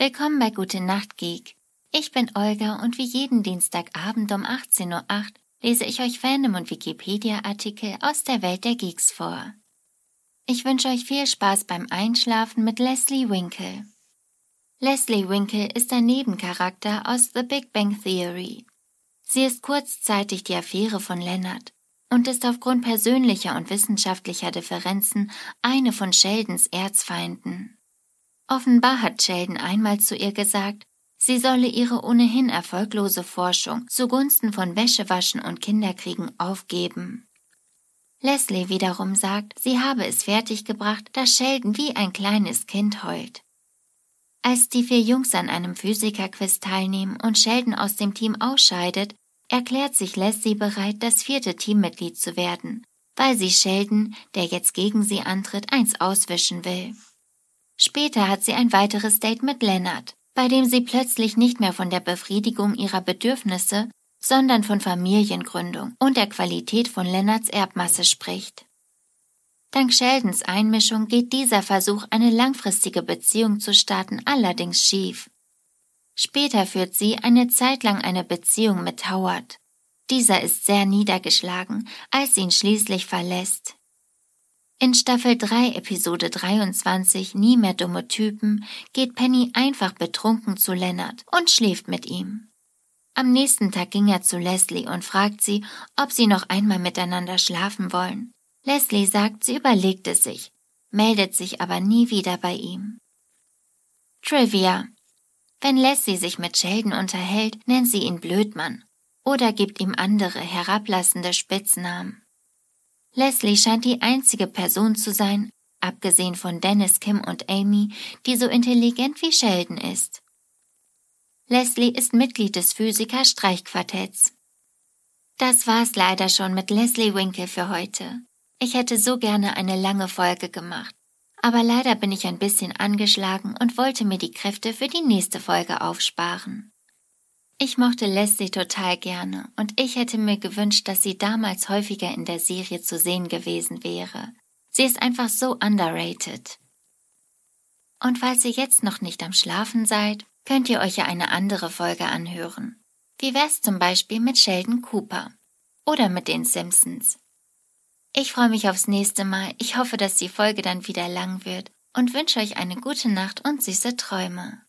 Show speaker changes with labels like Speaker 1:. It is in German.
Speaker 1: Willkommen bei Gute Nacht Geek. Ich bin Olga und wie jeden Dienstagabend um 18.08 Uhr lese ich euch Fandom und Wikipedia-Artikel aus der Welt der Geeks vor. Ich wünsche euch viel Spaß beim Einschlafen mit Leslie Winkle. Leslie Winkle ist ein Nebencharakter aus The Big Bang Theory. Sie ist kurzzeitig die Affäre von Leonard und ist aufgrund persönlicher und wissenschaftlicher Differenzen eine von Sheldons Erzfeinden. Offenbar hat Sheldon einmal zu ihr gesagt, sie solle ihre ohnehin erfolglose Forschung zugunsten von Wäschewaschen und Kinderkriegen aufgeben. Leslie wiederum sagt, sie habe es fertiggebracht, dass Sheldon wie ein kleines Kind heult. Als die vier Jungs an einem Physikerquiz teilnehmen und Sheldon aus dem Team ausscheidet, erklärt sich Leslie bereit, das vierte Teammitglied zu werden, weil sie Sheldon, der jetzt gegen sie antritt, eins auswischen will. Später hat sie ein weiteres Date mit Leonard, bei dem sie plötzlich nicht mehr von der Befriedigung ihrer Bedürfnisse, sondern von Familiengründung und der Qualität von Leonards Erbmasse spricht. Dank Sheldons Einmischung geht dieser Versuch, eine langfristige Beziehung zu starten, allerdings schief. Später führt sie eine Zeit lang eine Beziehung mit Howard. Dieser ist sehr niedergeschlagen, als sie ihn schließlich verlässt. In Staffel 3, Episode 23 Nie mehr dumme Typen geht Penny einfach betrunken zu Leonard und schläft mit ihm. Am nächsten Tag ging er zu Leslie und fragt sie, ob sie noch einmal miteinander schlafen wollen. Leslie sagt, sie überlegt es sich, meldet sich aber nie wieder bei ihm. Trivia. Wenn Leslie sich mit Sheldon unterhält, nennt sie ihn Blödmann oder gibt ihm andere herablassende Spitznamen. Leslie scheint die einzige Person zu sein, abgesehen von Dennis, Kim und Amy, die so intelligent wie Sheldon ist. Leslie ist Mitglied des Physiker-Streichquartetts. Das war's leider schon mit Leslie Winkle für heute. Ich hätte so gerne eine lange Folge gemacht. Aber leider bin ich ein bisschen angeschlagen und wollte mir die Kräfte für die nächste Folge aufsparen. Ich mochte Leslie total gerne und ich hätte mir gewünscht, dass sie damals häufiger in der Serie zu sehen gewesen wäre. Sie ist einfach so underrated. Und falls ihr jetzt noch nicht am Schlafen seid, könnt ihr euch ja eine andere Folge anhören. Wie wär's zum Beispiel mit Sheldon Cooper? Oder mit den Simpsons? Ich freue mich aufs nächste Mal. Ich hoffe, dass die Folge dann wieder lang wird und wünsche euch eine gute Nacht und süße Träume.